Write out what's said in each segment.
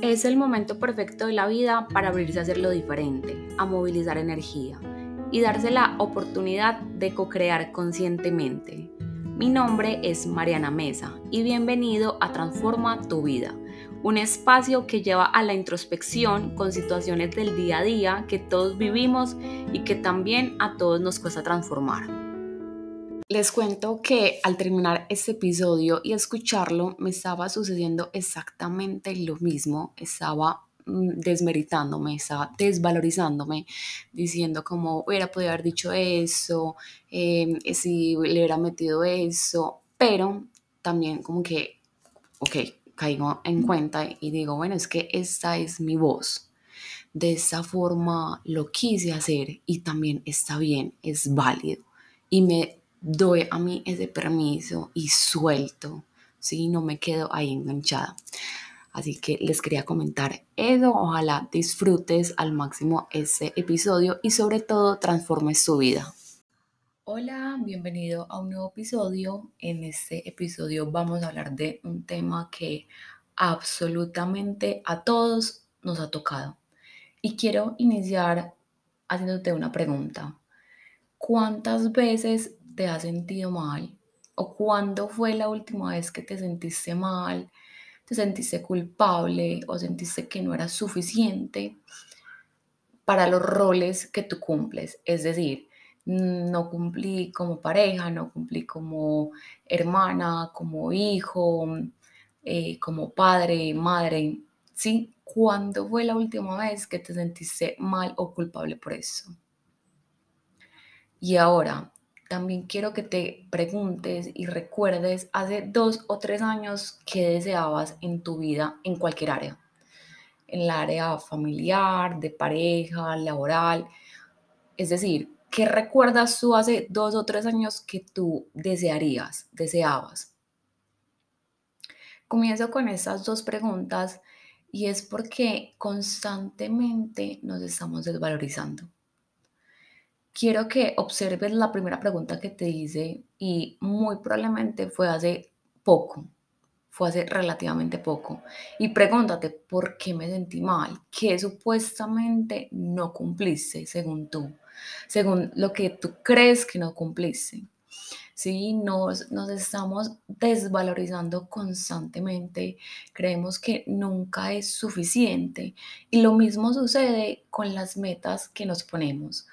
Es el momento perfecto de la vida para abrirse a hacer lo diferente, a movilizar energía y darse la oportunidad de co-crear conscientemente. Mi nombre es Mariana Mesa y bienvenido a Transforma tu vida, un espacio que lleva a la introspección con situaciones del día a día que todos vivimos y que también a todos nos cuesta transformar. Les cuento que al terminar este episodio y escucharlo me estaba sucediendo exactamente lo mismo, estaba mm, desmeritándome, estaba desvalorizándome, diciendo como hubiera podido haber dicho eso, em, si le hubiera metido eso, pero también como que, ok, caigo en cuenta y digo, bueno, es que esta es mi voz. De esa forma lo quise hacer y también está bien, es válido. Y me doy a mí ese permiso y suelto, ¿sí? No me quedo ahí enganchada. Así que les quería comentar eso. Ojalá disfrutes al máximo ese episodio y sobre todo transformes tu vida. Hola, bienvenido a un nuevo episodio. En este episodio vamos a hablar de un tema que absolutamente a todos nos ha tocado. Y quiero iniciar haciéndote una pregunta. ¿Cuántas veces te has sentido mal? ¿O cuándo fue la última vez que te sentiste mal? ¿Te sentiste culpable o sentiste que no era suficiente para los roles que tú cumples? Es decir, no cumplí como pareja, no cumplí como hermana, como hijo, eh, como padre, madre. ¿Sí? ¿Cuándo fue la última vez que te sentiste mal o culpable por eso? Y ahora, también quiero que te preguntes y recuerdes hace dos o tres años qué deseabas en tu vida en cualquier área. En el área familiar, de pareja, laboral. Es decir, ¿qué recuerdas tú hace dos o tres años que tú desearías, deseabas? Comienzo con esas dos preguntas y es porque constantemente nos estamos desvalorizando quiero que observes la primera pregunta que te hice y muy probablemente fue hace poco, fue hace relativamente poco. Y pregúntate, ¿por qué me sentí mal? ¿Qué supuestamente no cumpliste según tú? Según lo que tú crees que no cumpliste. Sí, nos, nos estamos desvalorizando constantemente, creemos que nunca es suficiente y lo mismo sucede con las metas que nos ponemos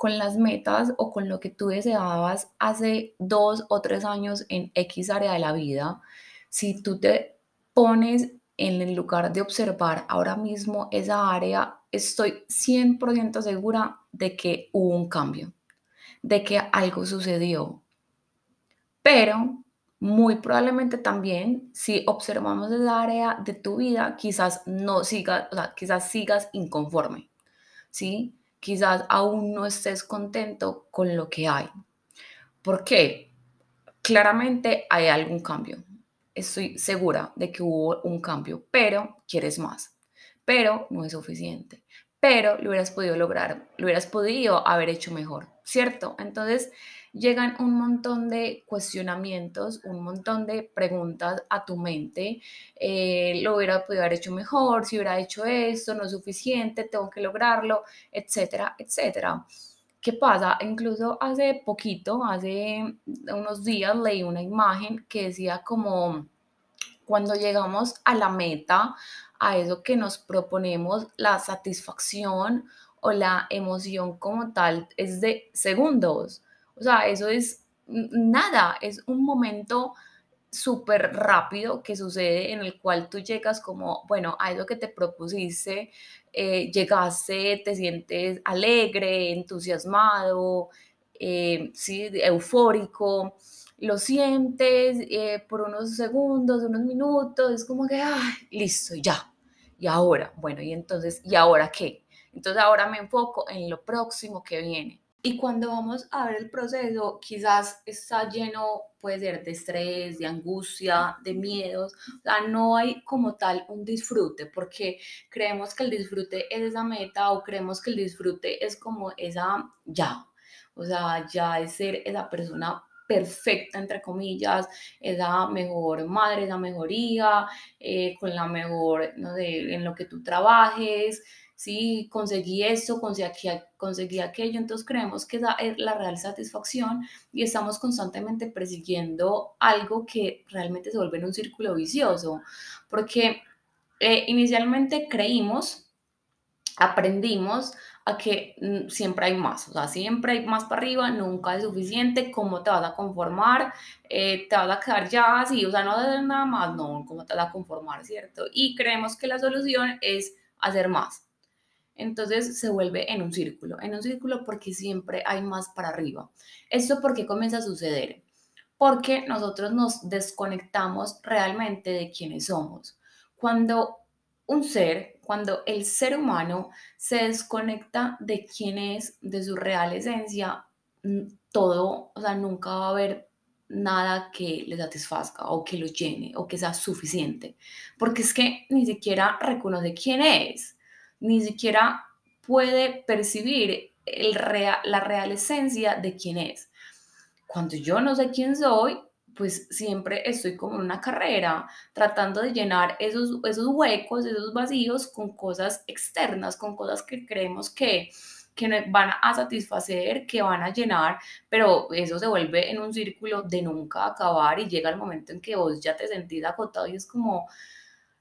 con las metas o con lo que tú deseabas hace dos o tres años en X área de la vida, si tú te pones en el lugar de observar ahora mismo esa área, estoy 100% segura de que hubo un cambio, de que algo sucedió. Pero muy probablemente también si observamos esa área de tu vida, quizás no sigas, quizás sigas inconforme, ¿sí? Quizás aún no estés contento con lo que hay. ¿Por qué? Claramente hay algún cambio. Estoy segura de que hubo un cambio, pero quieres más. Pero no es suficiente. Pero lo hubieras podido lograr, lo hubieras podido haber hecho mejor, ¿cierto? Entonces, llegan un montón de cuestionamientos, un montón de preguntas a tu mente. Eh, lo hubiera podido haber hecho mejor, si hubiera hecho esto, no es suficiente, tengo que lograrlo, etcétera, etcétera. ¿Qué pasa? Incluso hace poquito, hace unos días, leí una imagen que decía como cuando llegamos a la meta, a eso que nos proponemos, la satisfacción o la emoción como tal es de segundos. O sea, eso es nada, es un momento súper rápido que sucede en el cual tú llegas como, bueno, a eso que te propusiste, eh, llegaste, te sientes alegre, entusiasmado, eh, sí, eufórico, lo sientes eh, por unos segundos, unos minutos, es como que, ay, listo, ya. Y ahora, bueno, y entonces, ¿y ahora qué? Entonces ahora me enfoco en lo próximo que viene. Y cuando vamos a ver el proceso, quizás está lleno, puede ser de estrés, de angustia, de miedos. O sea, no hay como tal un disfrute, porque creemos que el disfrute es esa meta o creemos que el disfrute es como esa ya. O sea, ya es ser esa persona perfecta, entre comillas, esa mejor madre, esa mejor hija, eh, con la mejor, no sé, en lo que tú trabajes, sí, conseguí eso, conseguí, conseguí aquello, entonces creemos que es la real satisfacción y estamos constantemente persiguiendo algo que realmente se vuelve en un círculo vicioso, porque eh, inicialmente creímos, aprendimos a que mm, siempre hay más, o sea, siempre hay más para arriba, nunca es suficiente, ¿cómo te vas a conformar? Eh, ¿Te vas a quedar ya así? O sea, no nada más, no, ¿cómo te vas a conformar, cierto? Y creemos que la solución es hacer más. Entonces se vuelve en un círculo, en un círculo porque siempre hay más para arriba. ¿Esto por qué comienza a suceder? Porque nosotros nos desconectamos realmente de quiénes somos. Cuando un ser, cuando el ser humano se desconecta de quién es, de su real esencia, todo, o sea, nunca va a haber nada que le satisfazca o que lo llene o que sea suficiente. Porque es que ni siquiera reconoce quién es, ni siquiera puede percibir la real esencia de quién es. Cuando yo no sé quién soy, pues siempre estoy como en una carrera tratando de llenar esos, esos huecos, esos vacíos con cosas externas, con cosas que creemos que, que van a satisfacer, que van a llenar, pero eso se vuelve en un círculo de nunca acabar y llega el momento en que vos ya te sentís agotado y es como,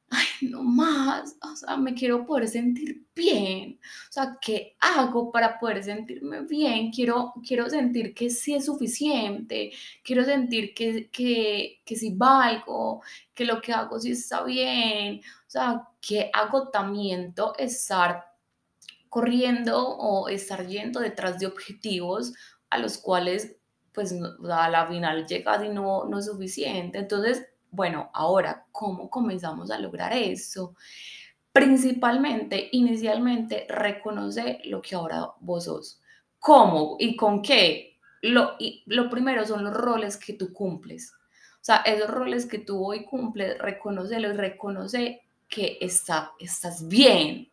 ay, no más, o sea, me quiero poder sentir bien, o sea, ¿qué hago para poder sentirme bien? Quiero, quiero sentir que sí es suficiente, quiero sentir que, que, que sí valgo, que lo que hago sí está bien, o sea, qué agotamiento estar corriendo o estar yendo detrás de objetivos a los cuales pues a la final llegas y no, no es suficiente. Entonces, bueno, ahora, ¿cómo comenzamos a lograr eso? Principalmente, inicialmente, reconoce lo que ahora vos sos. ¿Cómo y con qué? Lo, y lo primero son los roles que tú cumples. O sea, esos roles que tú hoy cumples, reconocelos, reconoce que está, estás bien.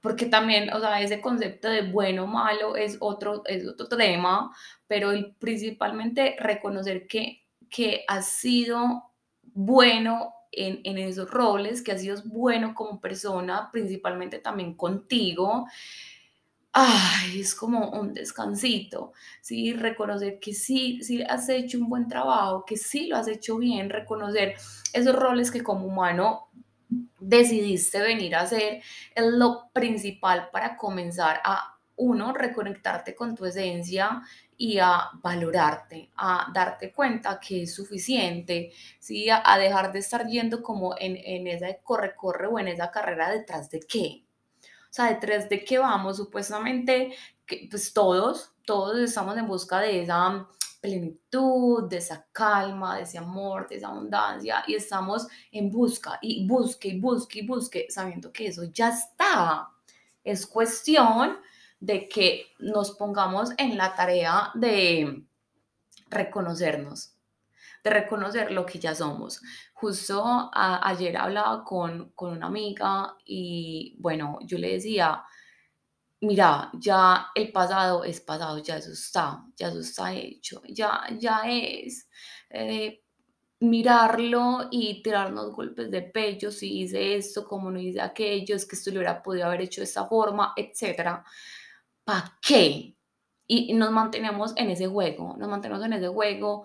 Porque también, o sea, ese concepto de bueno o malo es otro, es otro tema, pero principalmente reconocer que, que has sido bueno en, esos roles, que has sido bueno como persona, principalmente también contigo. Ay, es como un descansito, ¿sí? Reconocer que sí, sí has hecho un buen trabajo, que sí lo has hecho bien, reconocer esos roles que como humano decidiste venir a hacer, es lo principal para comenzar a, uno, reconectarte con tu esencia y a valorarte, a darte cuenta que es suficiente, ¿sí? a, dejar de estar yendo como en, en ese corre-corre o en esa carrera detrás de qué. O sea, detrás de qué vamos, supuestamente, que, pues todos, todos estamos en busca de esa plenitud, de esa calma, de ese amor, de esa abundancia, y estamos en busca y busque y busque y busque, sabiendo que eso ya está. Es cuestión de que nos pongamos en la tarea de reconocernos, de reconocer lo que ya somos. Justo ayer hablaba con, con una amiga y bueno, yo le decía, mira, ya el pasado es pasado, ya eso está, ya eso está hecho, ya, ya es. Eh, mirarlo y tirarnos golpes de pecho si hice esto, como no hice aquello, es que esto lo hubiera podido haber hecho de esta forma, etcétera. ¿Para qué? Y nos mantenemos en ese juego, nos mantenemos en ese juego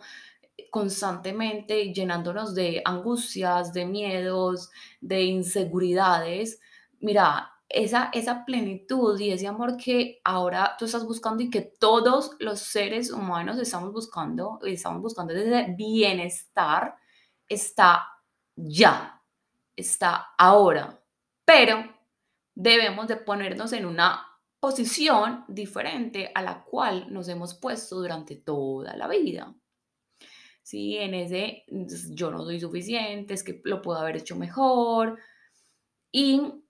constantemente llenándonos de angustias, de miedos, de inseguridades. Mira, esa, esa plenitud y ese amor que ahora tú estás buscando y que todos los seres humanos estamos buscando, estamos buscando ese bienestar, está ya, está ahora. Pero debemos de ponernos en una posición diferente a la cual nos hemos puesto durante toda la vida. Sí, en ese yo no soy suficiente, es que lo puedo haber hecho mejor. Y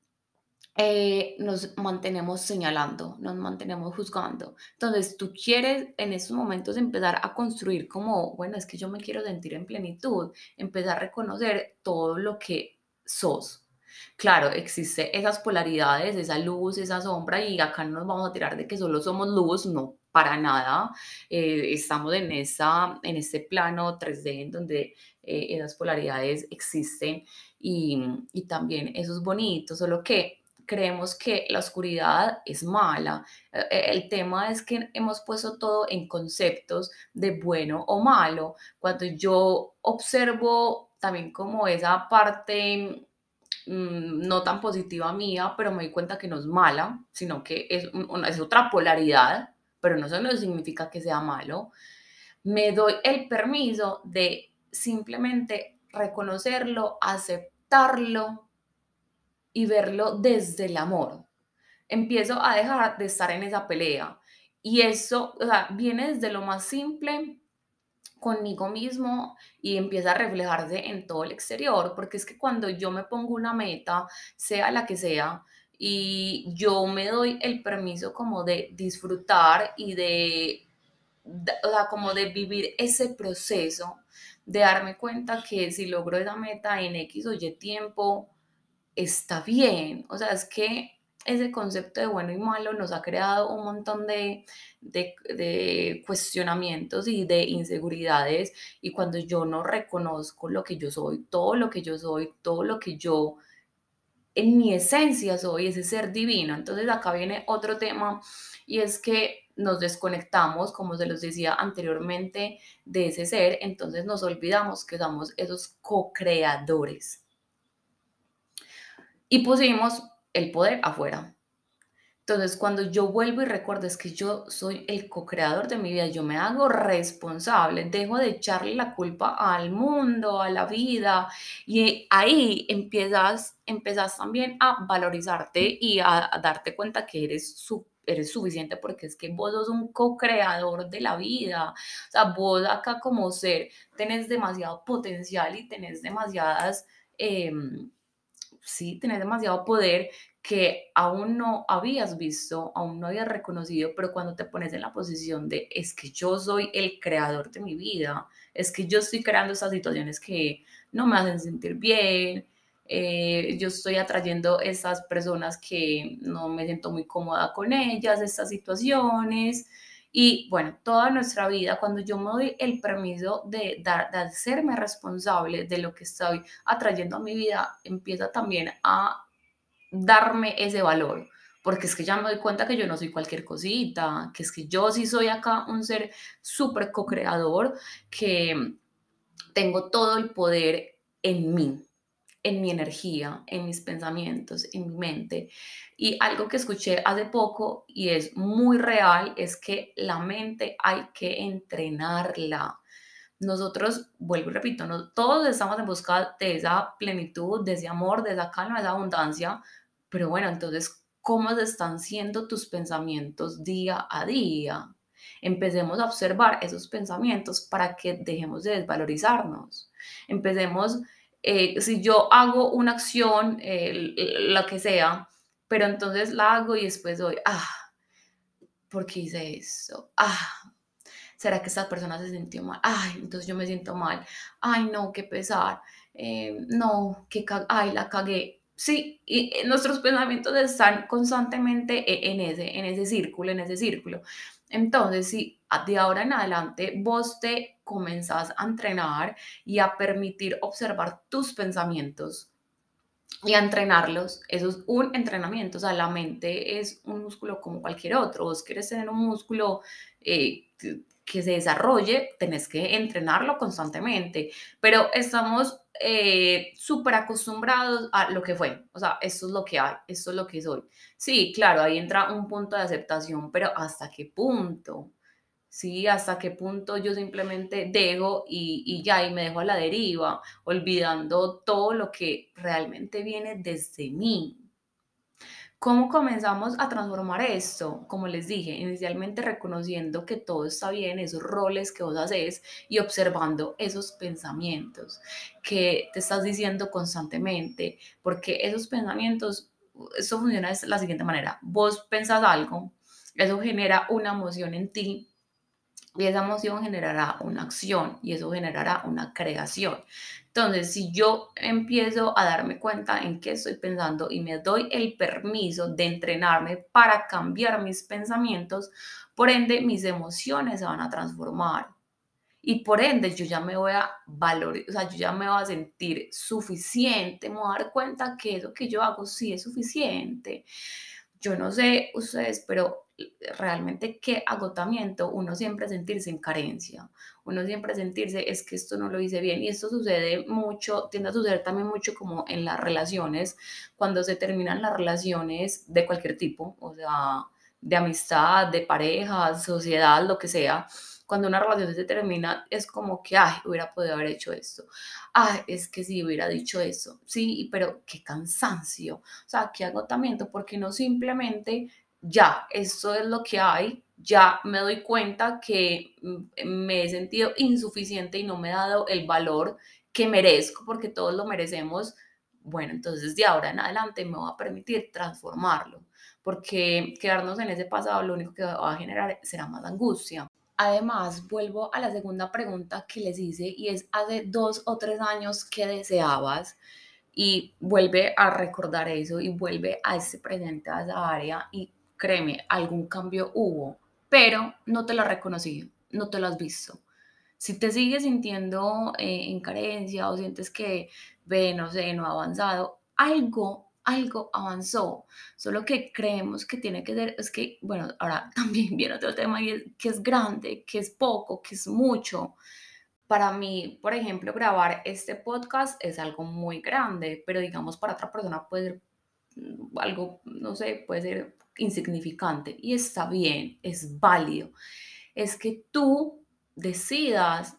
eh, nos mantenemos señalando, nos mantenemos juzgando. Entonces, tú quieres en estos momentos empezar a construir como, bueno, es que yo me quiero sentir en plenitud, empezar a reconocer todo lo que sos, Claro, existe esas polaridades, esa luz, esa sombra, y acá no nos vamos a tirar de que solo somos luz, no, para nada. Eh, estamos en, esa, en este plano 3D en donde eh, esas polaridades existen y, y también eso es bonito, solo que creemos que la oscuridad es mala. Eh, eh, el tema es que hemos puesto todo en conceptos de bueno o malo. Cuando yo observo también como esa parte no tan positiva mía, pero me doy cuenta que no es mala, sino que es, una, es otra polaridad, pero no eso no significa que sea malo. Me doy el permiso de simplemente reconocerlo, aceptarlo y verlo desde el amor. Empiezo a dejar de estar en esa pelea. Y eso, o sea, viene desde lo más simple conmigo mismo y empieza a reflejarse en todo el exterior, porque es que cuando yo me pongo una meta, sea la que sea, y yo me doy el permiso como de disfrutar y de, como de vivir ese proceso, de darme cuenta que si logro esa meta en X o Y tiempo, está bien. O sea, es que ese concepto de bueno y malo nos ha creado un montón de, de, cuestionamientos y de inseguridades y cuando yo no reconozco lo que yo soy, todo lo que yo soy, todo lo que yo en mi esencia soy, ese ser divino. Entonces acá viene otro tema y es que nos desconectamos, como se los decía anteriormente, de ese ser, entonces nos olvidamos que somos esos co-creadores y pusimos el poder afuera. Entonces, cuando yo vuelvo y recuerdo es que yo soy el co-creador de mi vida, yo me hago responsable, dejo de echarle la culpa al mundo, a la vida, y ahí empiezas, empiezas también a valorizarte y a, darte cuenta que eres su, eres suficiente porque es que vos sos un co-creador de la vida. O sea, vos acá como ser tenés demasiado potencial y tenés demasiadas... Em, sí, tenés demasiado poder que aún no habías visto, aún no habías reconocido, pero cuando te pones en la posición de es que yo soy el creador de mi vida, es que yo estoy creando esas situaciones que no me hacen sentir bien, eh, yo estoy atrayendo esas personas que no me siento muy cómoda con ellas, estas situaciones, y bueno, toda nuestra vida, cuando yo me doy el permiso de, dar, de hacerme responsable de lo que estoy atrayendo a mi vida, empieza también a darme ese valor. Porque es que ya me doy cuenta que yo no soy cualquier cosita, que es que yo sí soy acá un ser súper co-creador, que tengo todo el poder en mí en mi energía, en mis pensamientos, en mi mente. Y algo que escuché hace poco y es muy real es que la mente hay que entrenarla. Nosotros, vuelvo y repito, no, todos estamos en busca de esa plenitud, de ese amor, de esa calma, de esa abundancia, pero bueno, entonces, ¿cómo están siendo tus pensamientos día a día? Empecemos a observar esos pensamientos para que dejemos de desvalorizarnos. Empecemos eh, si yo hago una acción, eh, la que sea, pero entonces la hago y después doy, ah, ¿por qué hice eso? Ah, ¿será que esta persona se sintió mal? Ay, entonces yo me siento mal. Ay, no, qué pesar. Eh, no, que ay, la cagué. Sí, y nuestros pensamientos están constantemente e, en ese, en ese círculo, en ese círculo. Entonces, si de ahora en adelante vos te comenzás a entrenar y a permitir observar tus pensamientos y a entrenarlos, eso es un entrenamiento, o sea, la mente es un músculo como cualquier otro, vos quieres tener un músculo eh, que se desarrolle, tenés que entrenarlo constantemente, pero estamos eh, súper acostumbrados a lo que fue, o sea, esto es lo que hay, esto es lo que soy. Sí, claro, ahí entra un punto de aceptación, pero ¿hasta qué punto? Sí, hasta qué punto yo simplemente dejo y, y ya, y me dejo a la deriva, olvidando todo lo que realmente viene desde mí, ¿Cómo comenzamos a transformar esto? Como les dije, inicialmente reconociendo que todo está bien, esos roles que vos haces y observando esos pensamientos que te estás diciendo constantemente, porque esos pensamientos, eso funciona de la siguiente manera. Vos pensás algo, eso genera una emoción en ti Y esa emoción generará una acción y eso generará una creación. Entonces, si yo empiezo a darme cuenta en qué estoy pensando y me doy el permiso de entrenarme para cambiar mis pensamientos, por ende mis emociones se van a transformar. Y por ende yo ya me voy a valorar, o sea, yo ya me voy a sentir suficiente, me voy a dar cuenta que eso que yo hago sí es suficiente. Yo no sé ustedes, pero realmente qué agotamiento uno siempre sentirse en carencia, uno siempre sentirse es que esto no lo hice bien y esto sucede mucho, tiende a suceder también mucho como en las relaciones, cuando se terminan las relaciones de cualquier tipo, o sea, de amistad, de pareja, sociedad, lo que sea, cuando una relación se termina, es como que, ay, hubiera podido haber hecho esto. Ay, es que sí, hubiera dicho eso. Sí, pero qué cansancio. O sea, qué agotamiento, porque no simplemente, ya, esto es lo que hay, ya me doy cuenta que mm, me he sentido insuficiente y no me he dado el valor que merezco, porque todos lo merecemos. Bueno, entonces de ahora en adelante me va a permitir transformarlo, porque quedarnos en ese pasado lo único que va a generar será más angustia. Además, vuelvo a la segunda pregunta que les hice y es hace dos o tres años que deseabas y vuelve a recordar eso y vuelve a ese presente, a esa área y créeme, algún cambio hubo, pero no te lo reconocí, no te lo has visto. Si te sigues sintiendo eh, en carencia o sientes que, ve, no sé, no ha avanzado, algo algo avanzó, solo que creemos que tiene que ser, es que, bueno, ahora también viene otro tema y es que es grande, que es poco, que es mucho. Para mí, por ejemplo, grabar este podcast es algo muy grande, pero digamos para otra persona puede ser mm, algo, no sé, puede ser insignificante y está bien, es válido. Es que tú decidas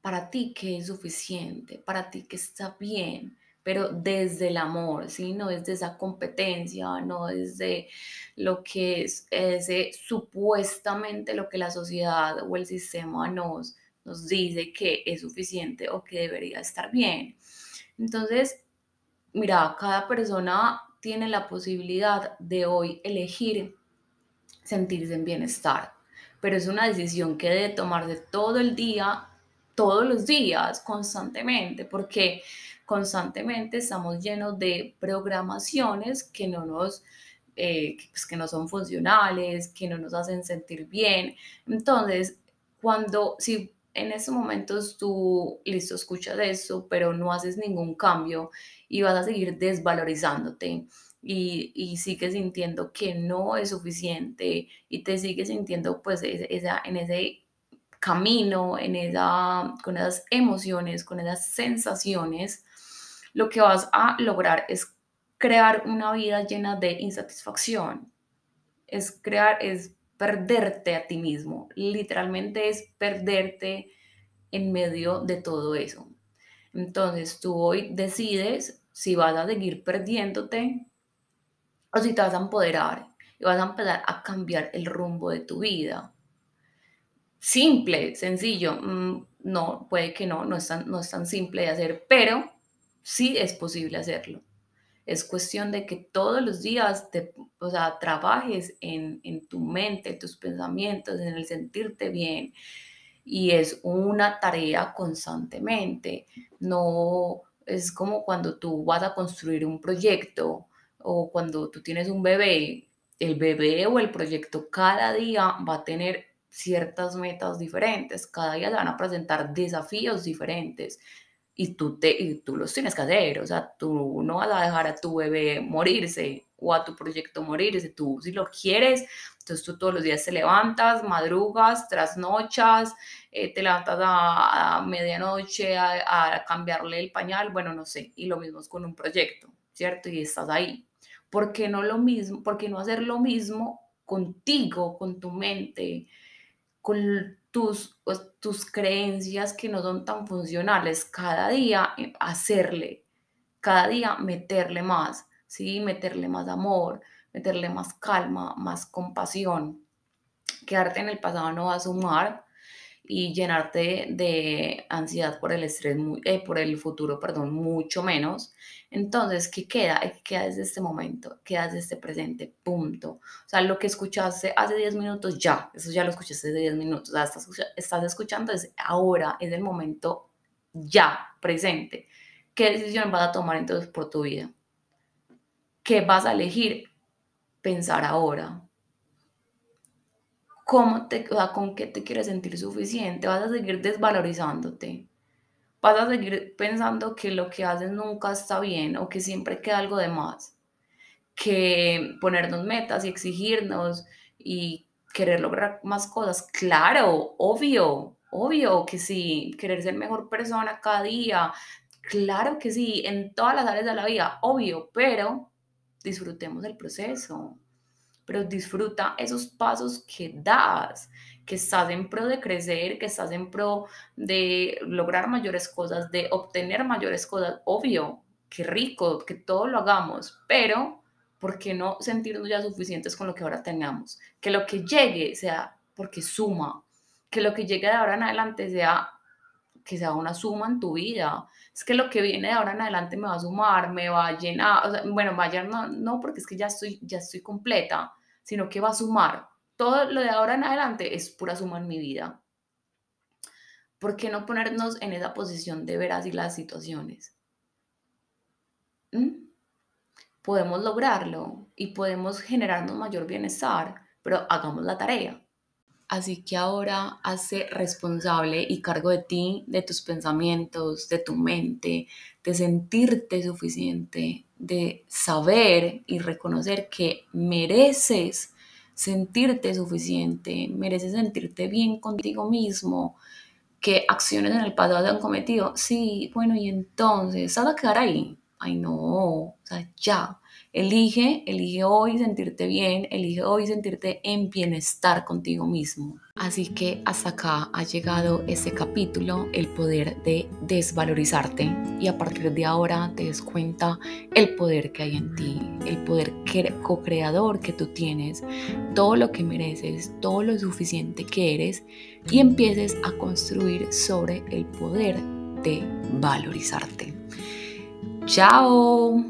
para ti que es suficiente, para ti que está bien, pero desde el amor, ¿sí? No desde esa competencia, no desde lo que es ese supuestamente lo que la sociedad o el sistema nos, nos dice que es suficiente o que debería estar bien. Entonces, mira, cada persona tiene la posibilidad de hoy elegir sentirse en bienestar, pero es una decisión que debe tomarse todo el día, todos los días, constantemente, porque constantemente estamos llenos de programaciones que no nos... Eh, pues, que no son funcionales, que no nos hacen sentir bien. Entonces, cuando, si en estos momentos tú, listo, escuchas eso, pero no haces ningún cambio y vas a seguir desvalorizándote y, y sigues sintiendo que no es suficiente y te sigues sintiendo pues esa, en ese camino, en esa, con esas emociones, con esas sensaciones, lo que vas a lograr es crear una vida llena de insatisfacción. Es crear, es perderte a ti mismo. Literalmente es perderte en medio de todo eso. Entonces tú hoy decides si vas a seguir perdiéndote o si te vas a empoderar y vas a empezar a cambiar el rumbo de tu vida. Simple, sencillo. Mm, no, puede que no, no es tan, no es tan simple de hacer, pero sí es posible hacerlo. Es cuestión de que todos los días te, o sea, trabajes en, en tu mente, tus pensamientos, en el sentirte bien. Y es una tarea constantemente. No es como cuando tú vas a construir un proyecto o cuando tú tienes un bebé. El bebé o el proyecto cada día va a tener ciertas metas diferentes, cada día se van a presentar desafíos diferentes y tú, te, y tú los tienes que hacer, o sea, tú no vas a dejar a tu bebé morirse o a tu proyecto morirse, tú si lo quieres, entonces tú todos los días te levantas, madrugas, trasnochas, eh, te levantas a, medianoche a, a, cambiarle el pañal, bueno, no sé, y lo mismo es con un proyecto, ¿cierto? Y estás ahí. ¿Por qué no lo mismo? ¿Por qué no hacer lo mismo contigo, con tu mente, con tus, pues, tus creencias que no son tan funcionales, cada día eh, hacerle, cada día meterle más, ¿sí? Meterle más amor, meterle más calma, más compasión. Quedarte en el pasado no va a sumar y llenarte de ansiedad por el estrés, eh, por el futuro, perdón, mucho menos. Entonces, ¿qué queda? ¿Qué queda desde este momento? Queda desde este presente, punto. O sea, lo que escuchaste hace 10 minutos, ya, eso ya lo escuchaste hace 10 minutos, o sea, estás, estás escuchando es ahora, es el momento ya, presente. ¿Qué decisión vas a tomar entonces por tu vida? ¿Qué vas a elegir pensar ahora? ¿Cómo te, o ¿Con qué te quieres sentir suficiente? ¿Vas a seguir desvalorizándote? ¿Vas a seguir pensando que lo que haces nunca está bien o que siempre queda algo de más? Que ponernos metas y exigirnos y querer lograr más cosas. Claro, obvio, obvio que sí. Querer ser mejor persona cada día. Claro que sí, en todas las áreas de la vida, obvio, pero disfrutemos el proceso pero disfruta esos pasos que das, que estás en pro de crecer, que estás en pro de lograr mayores cosas, de obtener mayores cosas. Obvio, qué rico, que todo lo hagamos, pero ¿por qué no sentirnos ya suficientes con lo que ahora tengamos? Que lo que llegue sea porque suma, que lo que llegue de ahora en adelante sea que sea una suma en tu vida. Es que lo que viene de ahora en adelante me va a sumar, me va a llenar, bueno, vaya, no, no, porque es que ya estoy, ya estoy completa, sino que va a sumar. Todo lo de ahora en adelante es pura suma en mi vida. ¿Por qué no ponernos en esa posición de ver así las situaciones? ¿Mm? Podemos lograrlo y podemos generarnos mayor bienestar, pero hagamos la tarea. Así que ahora hace responsable y cargo de ti, de tus pensamientos, de tu mente, de sentirte suficiente, de saber y reconocer que mereces sentirte suficiente, mereces sentirte bien contigo mismo, que acciones en el pasado han cometido. Sí, bueno, y entonces, ¿sabes a quedar ahí? Ay, no, o sea, ya, Elige, elige hoy sentirte bien, elige hoy sentirte en bienestar contigo mismo. Así que hasta acá ha llegado este capítulo, el poder de desvalorizarte y a partir de ahora te des cuenta el poder que hay en ti, el poder co-creador que tú tienes, todo lo que mereces, todo lo suficiente que eres y empieces a construir sobre el poder de valorizarte. Chao.